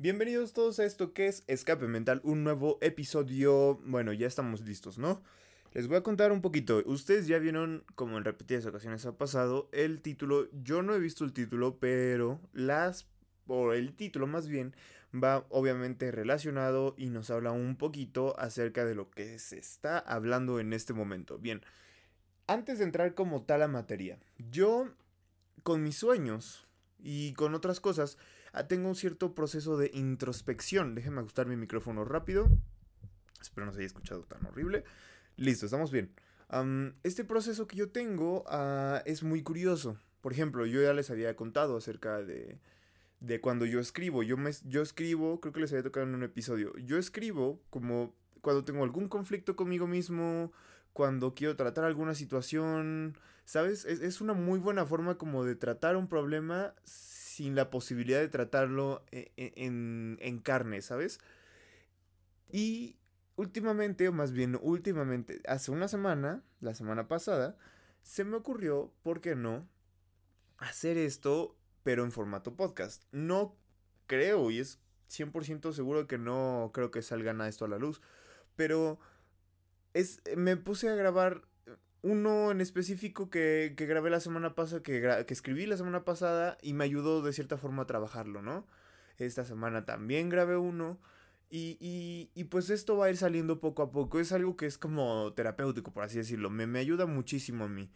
Bienvenidos todos a esto que es Escape Mental, un nuevo episodio. Bueno, ya estamos listos, ¿no? Les voy a contar un poquito. Ustedes ya vieron, como en repetidas ocasiones ha pasado, el título. Yo no he visto el título, pero las. o el título más bien, va obviamente relacionado y nos habla un poquito acerca de lo que se está hablando en este momento. Bien, antes de entrar como tal a materia, yo con mis sueños y con otras cosas Ah, tengo un cierto proceso de introspección. Déjenme ajustar mi micrófono rápido. Espero no se haya escuchado tan horrible. Listo, estamos bien. este proceso que yo tengo ah, es muy curioso. Por ejemplo, yo ya les había contado acerca de, de cuando yo escribo. Yo, me, yo escribo, creo que les había tocado en un episodio. Yo escribo como cuando tengo algún conflicto conmigo mismo, cuando quiero tratar alguna situación, ¿sabes? Es, es, una muy buena forma como de tratar un problema sin la posibilidad de tratarlo e, e, en, carne, ¿sabes? Y últimamente, o más bien últimamente, hace una semana, la semana pasada, se me ocurrió, ¿por qué no? Hacer esto, pero en formato podcast. No creo, y es 100% seguro que no creo que salga nada esto a la luz, pero es, me puse a grabar uno en específico que, que grabé la semana pasada, que, que escribí la semana pasada y me ayudó de cierta forma a trabajarlo, ¿no? Esta semana también grabé uno. Y, y, y, pues esto va a ir saliendo poco a poco. Es algo que es como terapéutico, por así decirlo. Me, me ayuda muchísimo a mí.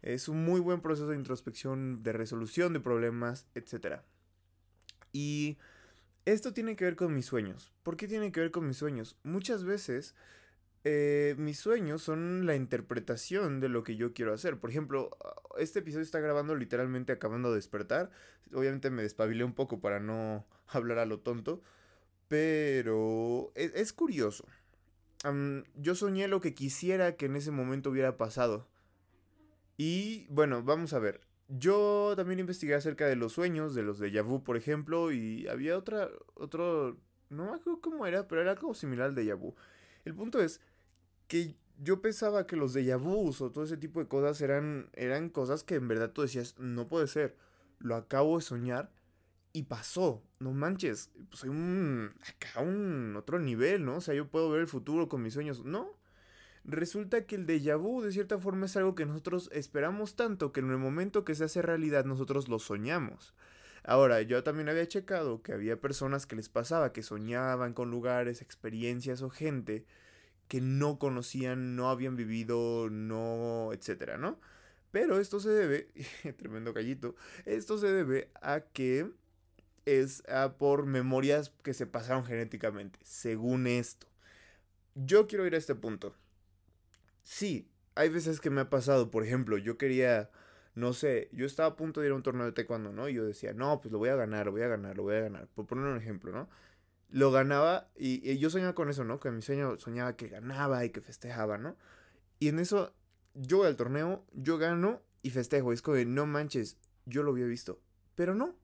Es un muy buen proceso de introspección, de resolución de problemas, etc. Y esto tiene que ver con mis sueños. ¿Por qué tiene que ver con mis sueños? Muchas veces eh, mis sueños son la interpretación de lo que yo quiero hacer. Por ejemplo, este episodio está grabando literalmente acabando de despertar. Obviamente me despabilé un poco para no hablar a lo tonto. Pero e, es, curioso. yo soñé lo que quisiera que en ese momento hubiera pasado. Y bueno, vamos a ver. Yo también investigué acerca de los sueños, de los de Yavu, por ejemplo, y había otra, otro, no me acuerdo cómo era, pero era algo similar al de Yavu. El punto es que yo pensaba que los de vus o todo ese tipo de cosas eran, eran cosas que en verdad tú decías, no puede ser, lo acabo de soñar y pasó, no manches, soy un, acá un otro nivel, ¿no? O sea, yo puedo ver el futuro con mis sueños, no. Resulta que el déjà vu de cierta forma es algo que nosotros esperamos tanto que en el momento que se hace realidad nosotros lo soñamos. Ahora, yo también había checado que había personas que les pasaba que soñaban con lugares, experiencias o gente que no conocían, no habían vivido, no, etcétera, ¿no? Pero esto se debe, tremendo gallito, esto se debe a que es por memorias que se pasaron genéticamente, según esto. Yo quiero ir a este punto. Sí, hay veces que me ha pasado, por ejemplo, yo quería, no sé, yo estaba a punto de ir a un torneo de taekwondo, ¿no? Y yo decía, no, pues lo voy a ganar, lo voy a ganar, lo voy a ganar. Por poner un ejemplo, ¿no? Lo ganaba y, yo soñaba con eso, ¿no? Que mi sueño soñaba que ganaba y que festejaba, ¿no? Y en eso yo voy al torneo, yo gano y festejo. Es como de, no manches, yo lo había visto. Pero no.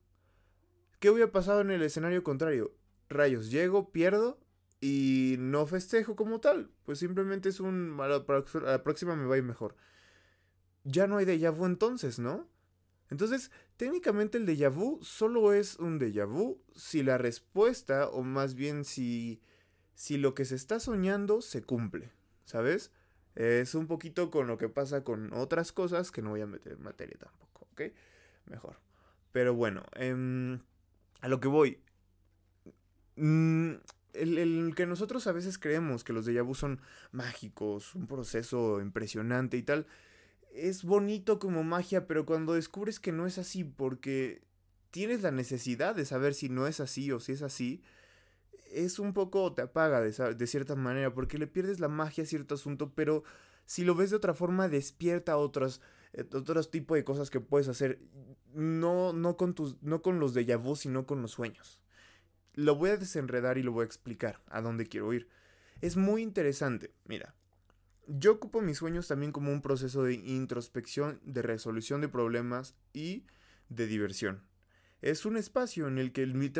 ¿Qué hubiera pasado en el escenario contrario? Rayos, llego, pierdo y no festejo como tal. Pues simplemente es un... A la, próxima me va a ir mejor. Ya no hay déjà vu entonces, ¿no? Entonces, técnicamente el déjà vu solo es un déjà vu si la respuesta, o más bien si, si lo que se está soñando se cumple, ¿sabes? Es un poquito con lo que pasa con otras cosas que no voy a meter en materia tampoco, ¿ok? Mejor. Pero bueno, em, a lo que voy. Mm, el, el, que nosotros a veces creemos que los déjà vu son mágicos, un proceso impresionante y tal, es bonito como magia, pero cuando descubres que no es así porque tienes la necesidad de saber si no es así o si es así, es un poco te apaga de, de cierta manera porque le pierdes la magia a cierto asunto, pero si lo ves de otra forma despierta otros, eh, otros tipos de cosas que puedes hacer, no, no, con, tus, no con los de vu, sino con los sueños. Lo voy a desenredar y lo voy a explicar a dónde quiero ir. Es muy interesante, mira. Yo ocupo mis sueños también como un proceso de introspección, de resolución de problemas y de diversión. Es un espacio en el que mi,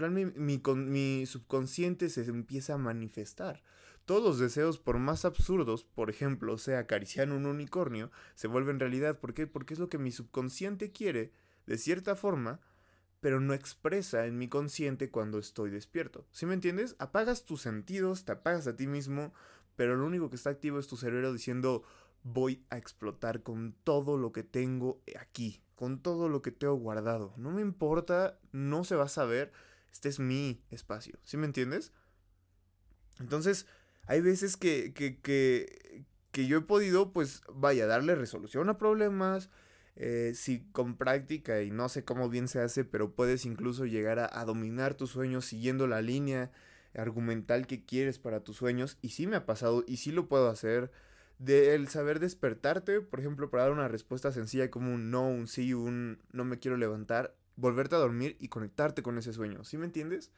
mi, subconsciente se empieza a manifestar. Todos los deseos, por más absurdos, por ejemplo, sea acariciar un unicornio, se vuelven realidad. ¿Por qué? Porque es lo que mi subconsciente quiere, de cierta forma, pero no expresa en mi consciente cuando estoy despierto. ¿Sí me entiendes? Apagas tus sentidos, te apagas a ti mismo, pero lo único que está activo es tu cerebro diciendo voy a explotar con todo lo que tengo aquí, con todo lo que tengo guardado. No me importa, no se va a saber, este es mi espacio. ¿Sí me entiendes? Entonces, hay veces que, que, que, yo he podido, pues, vaya, darle resolución a problemas, eh, si con práctica y no sé cómo bien se hace, pero puedes incluso llegar a, dominar tus sueños siguiendo la línea argumental que quieres para tus sueños. Y sí me ha pasado y sí lo puedo hacer. De el saber despertarte, por ejemplo, para dar una respuesta sencilla como un no, un sí, un no me quiero levantar, volverte a dormir y conectarte con ese sueño. ¿Sí me entiendes?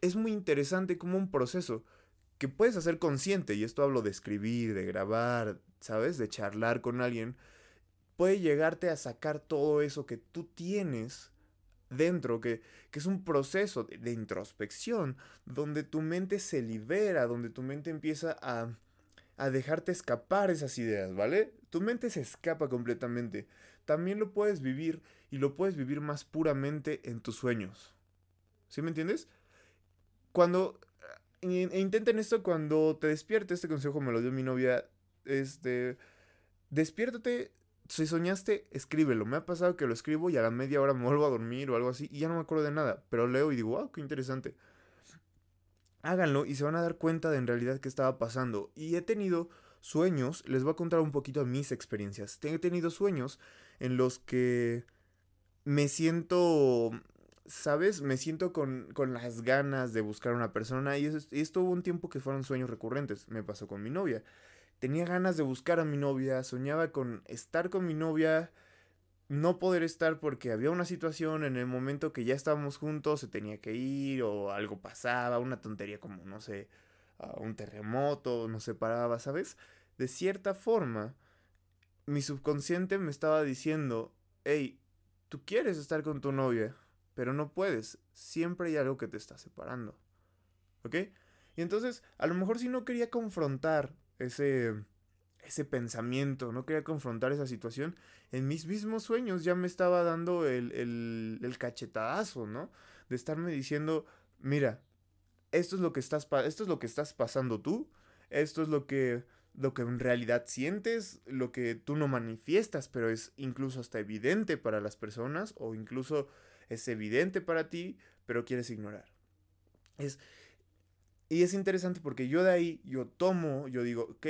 Es muy interesante como un proceso que puedes hacer consciente, y esto hablo de escribir, de grabar, ¿sabes? De charlar con alguien puede llegarte a sacar todo eso que tú tienes dentro, que, que es un proceso de, introspección, donde tu mente se libera, donde tu mente empieza a, a dejarte escapar esas ideas, ¿vale? Tu mente se escapa completamente. También lo puedes vivir y lo puedes vivir más puramente en tus sueños. ¿Sí me entiendes? Cuando e intenten esto cuando te despiertes, este consejo me lo dio mi novia, este despiértate si soñaste, escríbelo. Me ha pasado que lo escribo y a la media hora me vuelvo a dormir o algo así y ya no me acuerdo de nada. Pero leo y digo, wow, qué interesante. Háganlo y se van a dar cuenta de en realidad qué estaba pasando. Y he tenido sueños, les voy a contar un poquito mis experiencias. He tenido sueños en los que me siento, ¿sabes? Me siento con, con las ganas de buscar a una persona y, y esto hubo un tiempo que fueron sueños recurrentes. Me pasó con mi novia tenía ganas de buscar a mi novia, soñaba con estar con mi novia, no poder estar porque había una situación en el momento que ya estábamos juntos, se tenía que ir o algo pasaba, una tontería como, no sé, un terremoto, nos separaba, ¿sabes? De cierta forma, mi subconsciente me estaba diciendo, hey, tú quieres estar con tu novia, pero no puedes, siempre hay algo que te está separando. ¿Ok? Y entonces, a lo mejor si no quería confrontar ese, ese pensamiento, no quería confrontar esa situación, en mis mismos sueños ya me estaba dando el, el, el cachetazo, ¿no? De estarme diciendo, mira, esto es lo que estás, esto es lo que estás pasando tú, esto es lo que, lo que en realidad sientes, lo que tú no manifiestas, pero es incluso hasta evidente para las personas o incluso es evidente para ti, pero quieres ignorar. Es, y es interesante porque yo de ahí, yo tomo, yo digo, ok,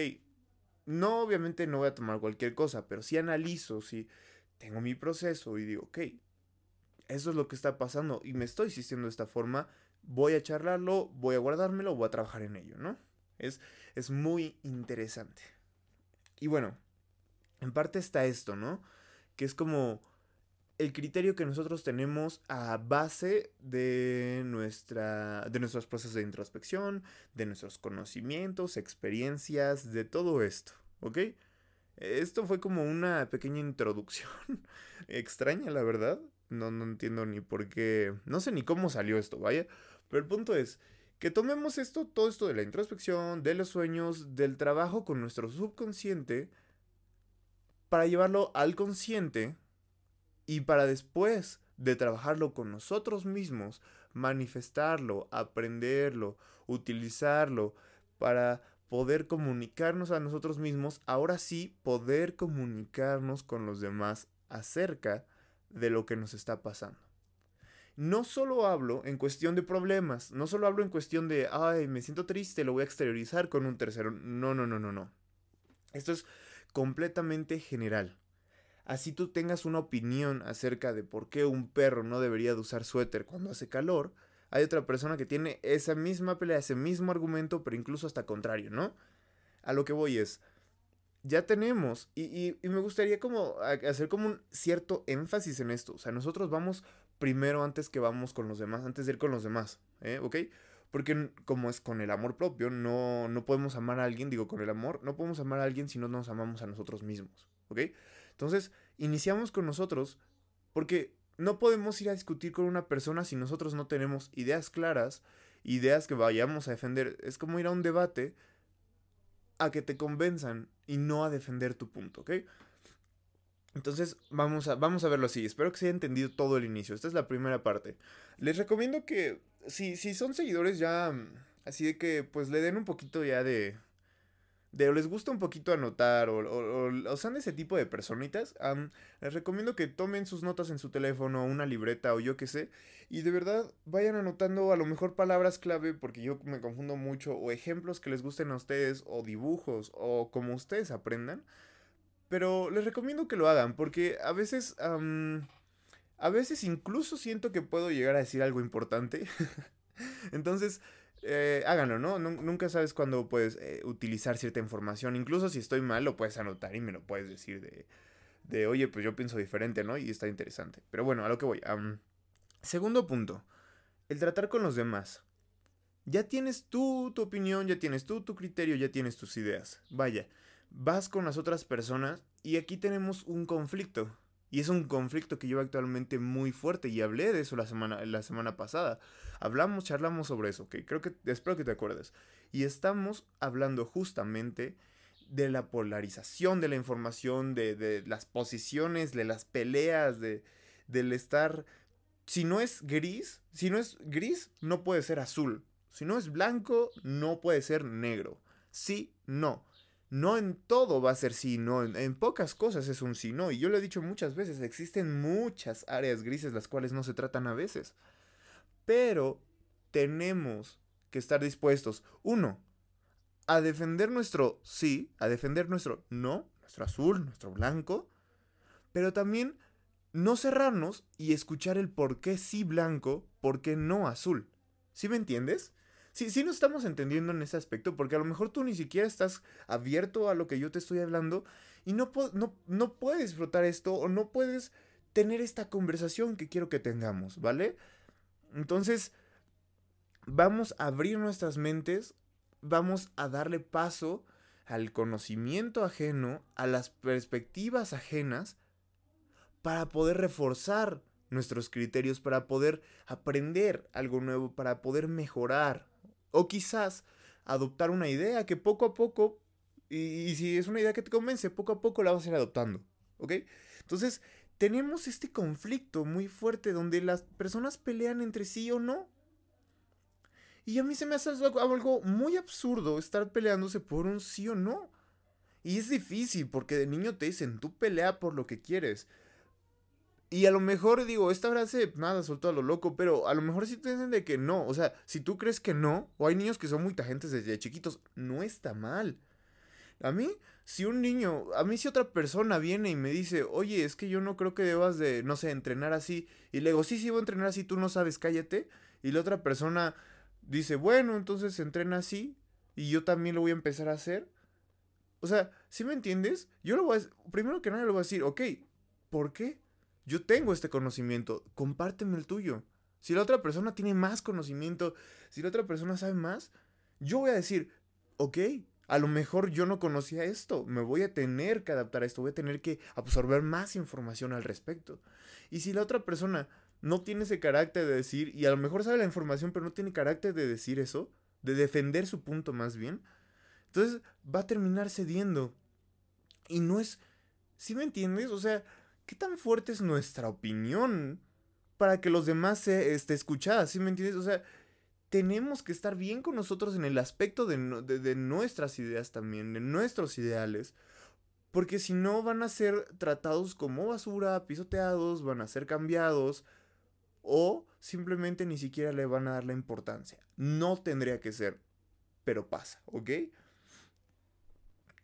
no obviamente no voy a tomar cualquier cosa, pero si analizo, si tengo mi proceso y digo, ok, eso es lo que está pasando y me estoy sintiendo de esta forma, voy a charlarlo, voy a guardármelo, voy a trabajar en ello, ¿no? Es, es muy interesante. Y bueno, en parte está esto, ¿no? Que es como el criterio que nosotros tenemos a base de, nuestra, de nuestros procesos de introspección, de nuestros conocimientos, experiencias, de todo esto, ¿ok? Esto fue como una pequeña introducción extraña, la verdad. No, no entiendo ni por qué, no sé ni cómo salió esto, vaya. Pero el punto es que tomemos esto, todo esto de la introspección, de los sueños, del trabajo con nuestro subconsciente, para llevarlo al consciente y para después de trabajarlo con nosotros mismos, manifestarlo, aprenderlo, utilizarlo para poder comunicarnos a nosotros mismos, ahora sí poder comunicarnos con los demás acerca de lo que nos está pasando. No solo hablo en cuestión de problemas, no solo hablo en cuestión de, ay, me siento triste, lo voy a exteriorizar con un tercero. No, no, no, no, no. Esto es completamente general. Así tú tengas una opinión acerca de por qué un perro no debería de usar suéter cuando hace calor, hay otra persona que tiene esa misma pelea, ese mismo argumento, pero incluso hasta contrario, ¿no? A lo que voy es, ya tenemos, y, me gustaría como hacer como un cierto énfasis en esto, o sea, nosotros vamos primero antes que vamos con los demás, antes de ir con los demás, ¿eh? ¿Ok? Porque como es con el amor propio, no, no podemos amar a alguien, digo con el amor, no podemos amar a alguien si no nos amamos a nosotros mismos, ¿ok? Entonces, iniciamos con nosotros porque no podemos ir a discutir con una persona si nosotros no tenemos ideas claras, ideas que vayamos a defender. Es como ir a un debate a que te convenzan y no a defender tu punto, ¿ok? Entonces, vamos a, vamos a verlo así. Espero que se haya entendido todo el inicio. Esta es la primera parte. Les recomiendo que, si, si son seguidores ya, mm, así de que, pues le den un poquito ya de, de o les gusta un poquito anotar o, o, o, de ese tipo de personitas, les recomiendo que tomen sus notas en su teléfono, una libreta o yo qué sé, y de verdad vayan anotando a lo mejor palabras clave, porque yo me confundo mucho, o ejemplos que les gusten a ustedes, o dibujos, o como ustedes aprendan. Pero les recomiendo que lo hagan, porque a veces... a veces incluso siento que puedo llegar a decir algo importante. Entonces, eh, háganlo, ¿no? Nunca sabes cuándo puedes eh, utilizar cierta información. Incluso si estoy mal, lo puedes anotar y me lo puedes decir de, de oye, pues yo pienso diferente, ¿no? Y está interesante. Pero bueno, a lo que voy. segundo punto, el tratar con los demás. Ya tienes tú tu opinión, ya tienes tú tu criterio, ya tienes tus ideas. Vaya, vas con las otras personas y aquí tenemos un conflicto. Y es un conflicto que lleva actualmente muy fuerte y hablé de eso la semana, la semana pasada. Hablamos, charlamos sobre eso, que creo que espero que te acuerdes. Y estamos hablando justamente de la polarización de la información, de, de las posiciones, de las peleas, de, del estar... Si no es gris, si no es gris, no puede ser azul. Si no es blanco, no puede ser negro. Sí, no. No en todo va a ser sí, no, en, pocas cosas es un sí, no. Y yo lo he dicho muchas veces, existen muchas áreas grises las cuales no se tratan a veces. Pero tenemos que estar dispuestos, uno, a defender nuestro sí, a defender nuestro no, nuestro azul, nuestro blanco, pero también no cerrarnos y escuchar el por qué sí blanco, por qué no azul. ¿Sí me entiendes? Sí, sí nos estamos entendiendo en ese aspecto, porque a lo mejor tú ni siquiera estás abierto a lo que yo te estoy hablando y no, no, no puedes disfrutar esto o no puedes tener esta conversación que quiero que tengamos, ¿vale? Entonces, vamos a abrir nuestras mentes, vamos a darle paso al conocimiento ajeno, a las perspectivas ajenas, para poder reforzar nuestros criterios, para poder aprender algo nuevo, para poder mejorar, o quizás adoptar una idea que poco a poco, y, si es una idea que te convence, poco a poco la vas a ir adoptando. ¿Ok? Entonces, tenemos este conflicto muy fuerte donde las personas pelean entre sí o no. Y a mí se me hace algo muy absurdo estar peleándose por un sí o no. Y es difícil porque de niño te dicen, tú pelea por lo que quieres. Y a lo mejor digo, esta frase, nada, suelto a lo loco, pero a lo mejor sí te dicen de que no. O sea, si tú crees que no, o hay niños que son muy tajentes desde chiquitos, no está mal. A mí, si un niño, a mí si otra persona viene y me dice, oye, es que yo no creo que debas de, no sé, entrenar así, y le digo, sí, sí, voy a entrenar así, tú no sabes, cállate, y la otra persona dice, bueno, entonces entrena así, y yo también lo voy a empezar a hacer. O sea, ¿sí me entiendes? Yo lo voy a, primero que nada le voy a decir, ok, ¿por qué? Yo tengo este conocimiento, compárteme el tuyo. Si la otra persona tiene más conocimiento, si la otra persona sabe más, yo voy a decir, ok, a lo mejor yo no conocía esto, me voy a tener que adaptar a esto, voy a tener que absorber más información al respecto. Y si la otra persona no tiene ese carácter de decir, y a lo mejor sabe la información, pero no tiene carácter de decir eso, de defender su punto más bien, entonces va a terminar cediendo. Y no es, ¿sí me entiendes? O sea, ¿qué tan fuerte es nuestra opinión para que los demás se esté escuchada? ¿Sí me entiendes? O sea, tenemos que estar bien con nosotros en el aspecto de, de, nuestras ideas también, de nuestros ideales. Porque si no van a ser tratados como basura, pisoteados, van a ser cambiados o simplemente ni siquiera le van a dar la importancia. No tendría que ser, pero pasa, ¿ok?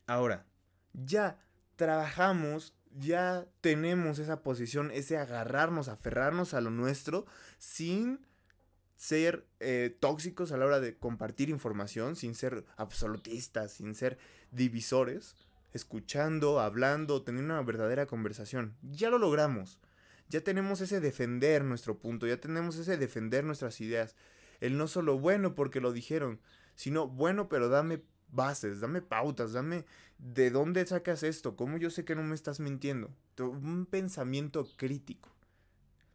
Ahora, ya trabajamos ya tenemos esa posición, ese agarrarnos, aferrarnos a lo nuestro sin ser eh, tóxicos a la hora de compartir información, sin ser absolutistas, sin ser divisores, escuchando, hablando, teniendo una verdadera conversación. Ya lo logramos. Ya tenemos ese defender nuestro punto, ya tenemos ese defender nuestras ideas. El no solo bueno porque lo dijeron, sino bueno pero dame bases, dame pautas, dame de dónde sacas esto, cómo yo sé que no me estás mintiendo. Un pensamiento crítico.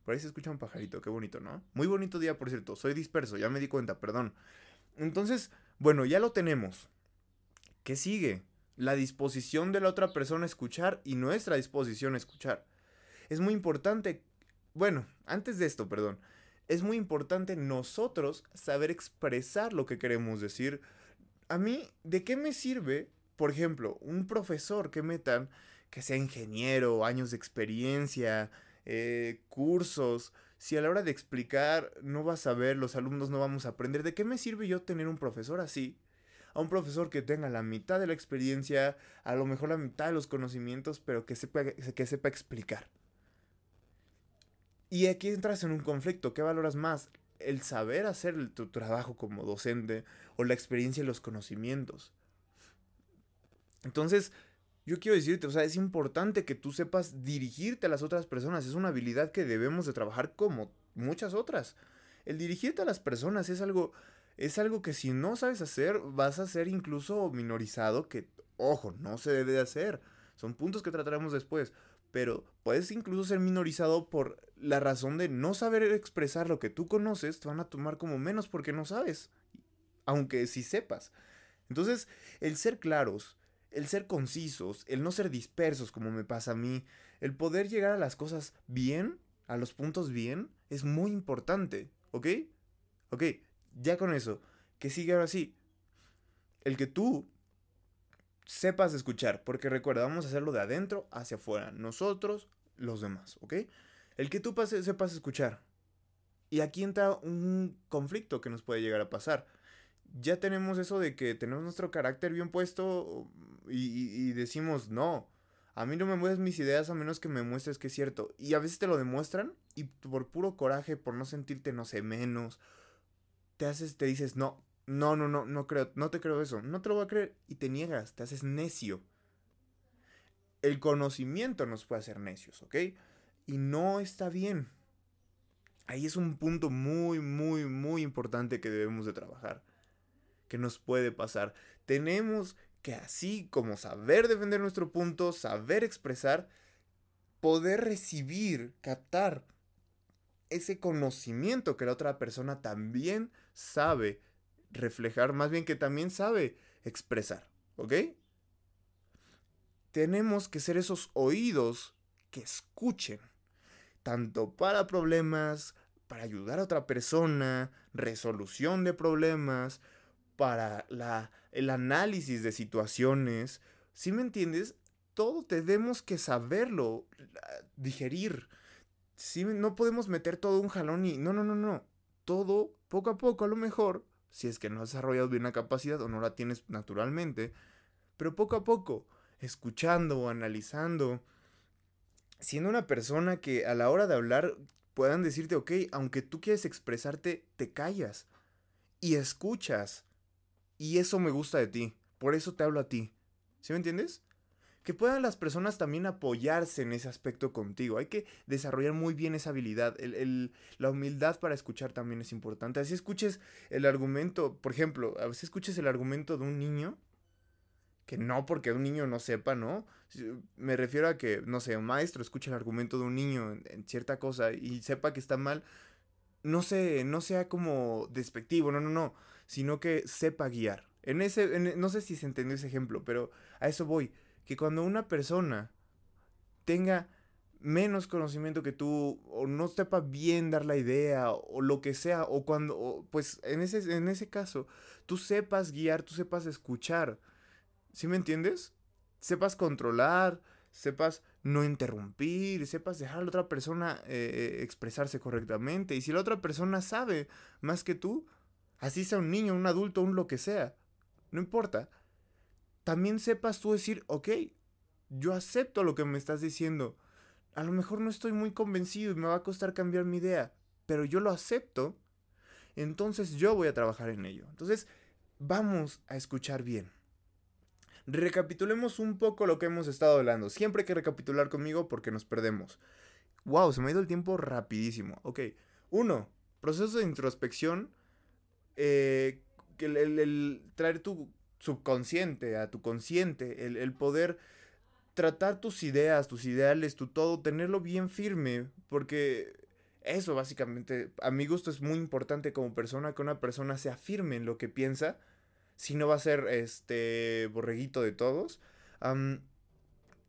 Por ahí se escucha un pajarito, qué bonito, ¿no? Muy bonito día, por cierto. Soy disperso, ya me di cuenta, perdón. Entonces, bueno, ya lo tenemos. ¿Qué sigue? La disposición de la otra persona a escuchar y nuestra disposición a escuchar. Es muy importante, bueno, antes de esto, perdón, es muy importante nosotros saber expresar lo que queremos decir. A mí, ¿de qué me sirve, por ejemplo, un profesor que metan, que sea ingeniero, años de experiencia, eh, cursos, si a la hora de explicar no vas a ver, los alumnos no vamos a aprender, ¿de qué me sirve yo tener un profesor así? A un profesor que tenga la mitad de la experiencia, a lo mejor la mitad de los conocimientos, pero que sepa, que sepa explicar. Y aquí entras en un conflicto. ¿Qué valoras más? ¿El saber hacer tu trabajo como docente o la experiencia y los conocimientos? Entonces, yo quiero decirte, o sea, es importante que tú sepas dirigirte a las otras personas. Es una habilidad que debemos de trabajar como muchas otras. El dirigirte a las personas es algo, es algo que si no sabes hacer, vas a ser incluso minorizado, que, ojo, no se debe de hacer. Son puntos que trataremos después. Pero puedes incluso ser minorizado por la razón de no saber expresar lo que tú conoces, te van a tomar como menos porque no sabes. Aunque sí sepas. Entonces, el ser claros, el ser concisos, el no ser dispersos como me pasa a mí, el poder llegar a las cosas bien, a los puntos bien, es muy importante, ¿ok? Ok, ya con eso, que sigue ahora sí. El que tú sepas escuchar, porque recuerda, vamos a hacerlo de adentro hacia afuera, nosotros, los demás, ¿ok? El que tú sepas escuchar. Y aquí entra un conflicto que nos puede llegar a pasar ya tenemos eso de que tenemos nuestro carácter bien puesto y, decimos, no, a mí no me muestres mis ideas a menos que me muestres que es cierto. Y a veces te lo demuestran y por puro coraje, por no sentirte, no sé, menos, te haces, te dices, no, no, no, no, no creo, no te creo eso, no te lo voy a creer y te niegas, te haces necio. El conocimiento nos puede hacer necios, ¿ok? Y no está bien. Ahí es un punto muy, muy, muy importante que debemos de trabajar que nos puede pasar. Tenemos que así como saber defender nuestro punto, saber expresar, poder recibir, captar ese conocimiento que la otra persona también sabe reflejar, más bien que también sabe expresar, ¿ok? Tenemos que ser esos oídos que escuchen, tanto para problemas, para ayudar a otra persona, resolución de problemas, para la, el análisis de situaciones. Si me entiendes? Todo tenemos que saberlo, digerir. Si no podemos meter todo un jalón y... No, no, no, no. Todo, poco a poco, a lo mejor, si es que no has desarrollado bien la capacidad o no la tienes naturalmente, pero poco a poco, escuchando analizando, siendo una persona que a la hora de hablar puedan decirte, ok, aunque tú quieres expresarte, te callas y escuchas. Y eso me gusta de ti. Por eso te hablo a ti. ¿Sí me entiendes? Que puedan las personas también apoyarse en ese aspecto contigo. Hay que desarrollar muy bien esa habilidad. la humildad para escuchar también es importante. Así escuches el argumento, por ejemplo, a veces escuches el argumento de un niño, que no porque un niño no sepa, ¿no? Me refiero a que, no sé, un maestro escuche el argumento de un niño en, en cierta cosa y sepa que está mal. No, sé, no sea como despectivo, no, no, no sino que sepa guiar. En ese, no sé si se entendió ese ejemplo, pero a eso voy. Que cuando una persona tenga menos conocimiento que tú, o no sepa bien dar la idea, o lo que sea, o cuando, pues en ese, en ese caso, tú sepas guiar, tú sepas escuchar. ¿Sí me entiendes? Sepas controlar, sepas no interrumpir, sepas dejar a la otra persona eh, expresarse correctamente. Y si la otra persona sabe más que tú, así sea un niño, un adulto, un lo que sea, no importa, también sepas tú decir, ok, yo acepto lo que me estás diciendo. A lo mejor no estoy muy convencido y me va a costar cambiar mi idea, pero yo lo acepto, entonces yo voy a trabajar en ello. Entonces, vamos a escuchar bien. Recapitulemos un poco lo que hemos estado hablando. Siempre hay que recapitular conmigo porque nos perdemos. Wow, se me ha ido el tiempo rapidísimo. Ok. Uno, proceso de introspección eh, el, traer tu subconsciente a tu consciente, el, poder tratar tus ideas, tus ideales, tu todo, tenerlo bien firme, porque eso básicamente, a mi gusto es muy importante como persona que una persona sea firme en lo que piensa, si no va a ser este borreguito de todos,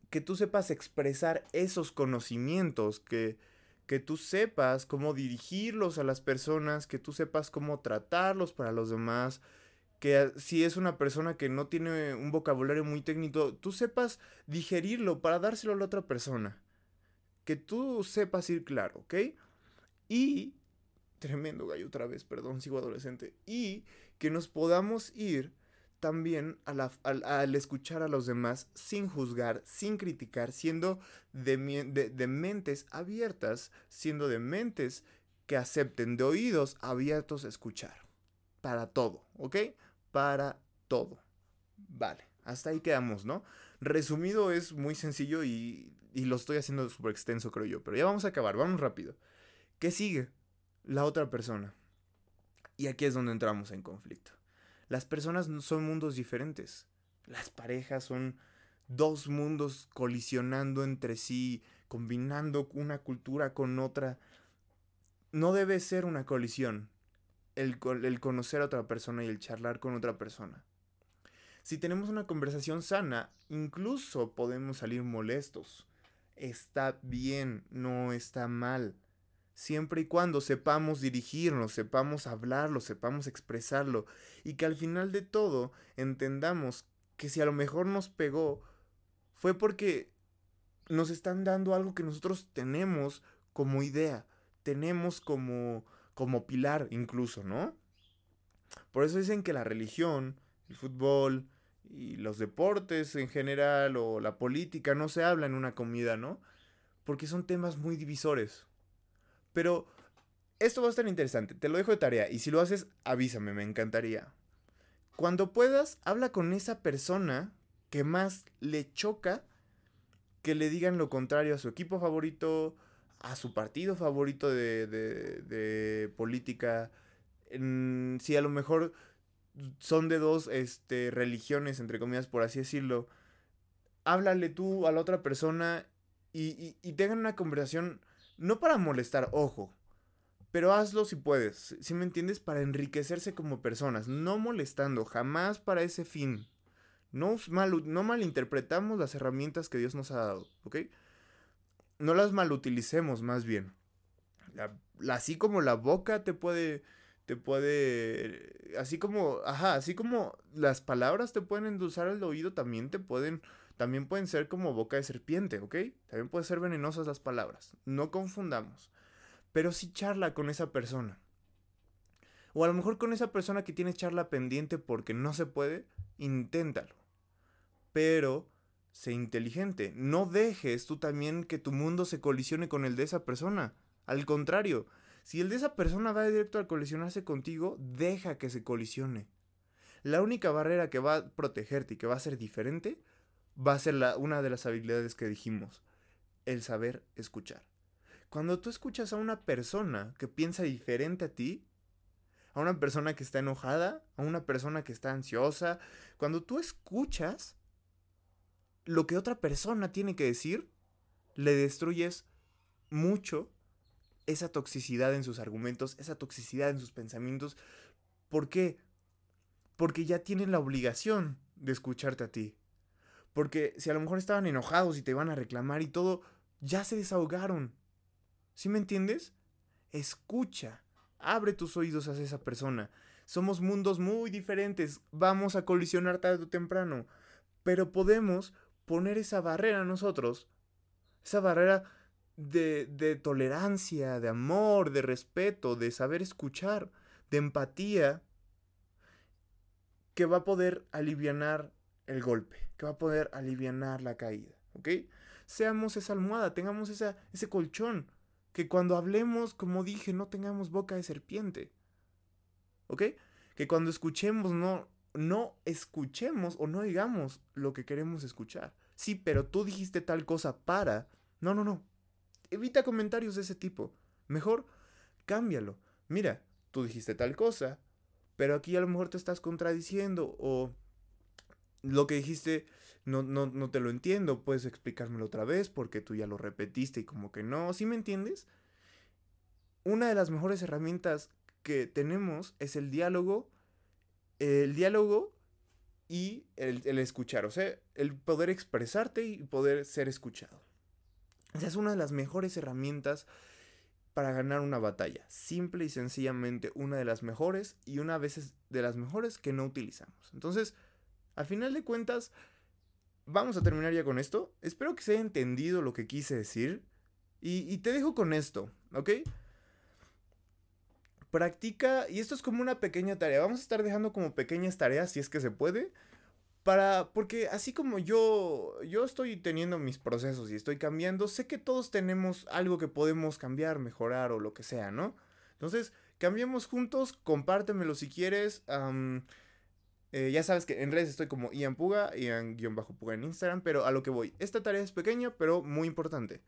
que tú sepas expresar esos conocimientos, que, que tú sepas cómo dirigirlos a las personas, que tú sepas cómo tratarlos para los demás, que si es una persona que no tiene un vocabulario muy técnico, tú sepas digerirlo para dárselo a la otra persona. Que tú sepas ir claro, ¿ok? Y, tremendo gallo otra vez, perdón, sigo adolescente, y que nos podamos ir también al, escuchar a los demás sin juzgar, sin criticar, siendo de, de, mentes abiertas, siendo de mentes que acepten, de oídos abiertos escuchar. Para todo, ¿ok? para todo. Vale, hasta ahí quedamos, ¿no? Resumido es muy sencillo y, y lo estoy haciendo súper extenso, creo yo. Pero ya vamos a acabar, vamos rápido. ¿Qué sigue? La otra persona. Y aquí es donde entramos en conflicto. Las personas son mundos diferentes. Las parejas son dos mundos colisionando entre sí, combinando una cultura con otra. No debe ser una colisión, el, conocer a otra persona y el charlar con otra persona. Si tenemos una conversación sana, incluso podemos salir molestos. Está bien, no está mal. Siempre y cuando sepamos dirigirnos, sepamos hablarlo, sepamos expresarlo y que al final de todo entendamos que si a lo mejor nos pegó fue porque nos están dando algo que nosotros tenemos como idea, tenemos como como pilar incluso, ¿no? Por eso dicen que la religión, el fútbol y los deportes en general o la política no se habla en una comida, ¿no? Porque son temas muy divisores. Pero esto va a estar interesante, te lo dejo de tarea y si lo haces, avísame, me encantaría. Cuando puedas, habla con esa persona que más le choca que le digan lo contrario a su equipo favorito, a su partido favorito de, de, política. si a lo mejor son de dos este, religiones, entre comillas, por así decirlo, háblale tú a la otra persona y, y, tengan una conversación, no para molestar, ojo, pero hazlo si puedes, si me entiendes, para enriquecerse como personas, no molestando, jamás para ese fin. No, mal, no malinterpretamos las herramientas que Dios nos ha dado, ¿ok? no las malutilicemos más bien. así como la boca te puede, te puede, así como, ajá, así como las palabras te pueden endulzar el oído, también te pueden, también pueden ser como boca de serpiente, ¿ok? También pueden ser venenosas las palabras. No confundamos. Pero si charla con esa persona. O a lo mejor con esa persona que tiene charla pendiente porque no se puede, inténtalo. Pero sé inteligente. No dejes tú también que tu mundo se colisione con el de esa persona. Al contrario, si el de esa persona va directo a colisionarse contigo, deja que se colisione. La única barrera que va a protegerte y que va a ser diferente va a ser una de las habilidades que dijimos, el saber escuchar. Cuando tú escuchas a una persona que piensa diferente a ti, a una persona que está enojada, a una persona que está ansiosa, cuando tú escuchas, lo que otra persona tiene que decir, le destruyes mucho esa toxicidad en sus argumentos, esa toxicidad en sus pensamientos. ¿Por qué? Porque ya tienen la obligación de escucharte a ti. Porque si a lo mejor estaban enojados y te iban a reclamar y todo, ya se desahogaron. ¿Sí me entiendes? Escucha, abre tus oídos a esa persona. Somos mundos muy diferentes, vamos a colisionar tarde o temprano, pero podemos poner esa barrera nosotros, esa barrera de, de tolerancia, de amor, de respeto, de saber escuchar, de empatía, que va a poder aliviar el golpe, que va a poder aliviar la caída, ¿ok? Seamos esa almohada, tengamos esa, ese colchón, que cuando hablemos, como dije, no tengamos boca de serpiente, ¿ok? Que cuando escuchemos no, no escuchemos o no digamos lo que queremos escuchar. Sí, pero tú dijiste tal cosa para... No, no, no. Evita comentarios de ese tipo. Mejor cámbialo. Mira, tú dijiste tal cosa, pero aquí a lo mejor te estás contradiciendo o lo que dijiste no, no, no te lo entiendo, puedes explicármelo otra vez porque tú ya lo repetiste y como que no, ¿sí me entiendes? Una de las mejores herramientas que tenemos es el diálogo el diálogo y el, el, escuchar, o sea, el poder expresarte y poder ser escuchado. Esa es una de las mejores herramientas para ganar una batalla. Simple y sencillamente una de las mejores y una veces de las mejores que no utilizamos. Entonces, al final de cuentas, vamos a terminar ya con esto. Espero que se haya entendido lo que quise decir. Y, te dejo con esto, ¿ok? Practica, y esto es como una pequeña tarea. Vamos a estar dejando como pequeñas tareas si es que se puede. Para, porque así como yo, yo estoy teniendo mis procesos y estoy cambiando, sé que todos tenemos algo que podemos cambiar, mejorar o lo que sea, ¿no? Entonces, cambiemos juntos, compártemelo si quieres. Eh, ya sabes que en redes estoy como Ian Puga, Ian-Puga en Instagram, pero a lo que voy. Esta tarea es pequeña, pero muy importante.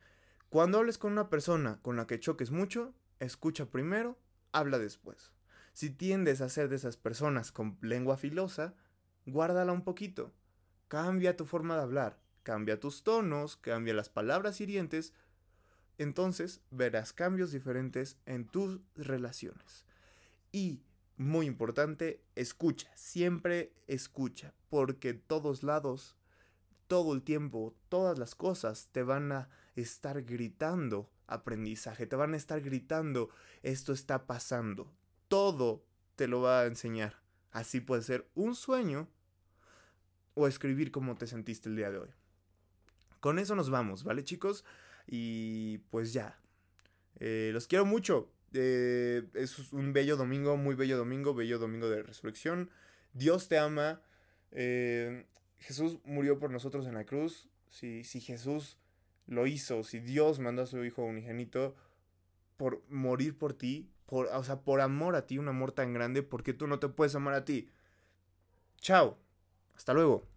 Cuando hables con una persona con la que choques mucho, escucha primero, habla después. Si tiendes a ser de esas personas con lengua filosa, guárdala un poquito. Cambia tu forma de hablar, cambia tus tonos, cambia las palabras hirientes. Entonces verás cambios diferentes en tus relaciones. Y, muy importante, escucha, siempre escucha, porque todos lados, todo el tiempo, todas las cosas te van a estar gritando aprendizaje, te van a estar gritando, esto está pasando. Todo te lo va a enseñar. Así puede ser un sueño o escribir cómo te sentiste el día de hoy. Con eso nos vamos, ¿vale chicos? Y pues ya. Eh, los quiero mucho. Eh, es un bello domingo, muy bello domingo, bello domingo de resurrección. Dios te ama. Eh, Jesús murió por nosotros en la cruz. Si, si Jesús lo hizo, si Dios mandó a su Hijo unigénito por morir por ti, por, o sea, por amor a ti, un amor tan grande, porque tú no te puedes amar a ti. Chao. Hasta luego.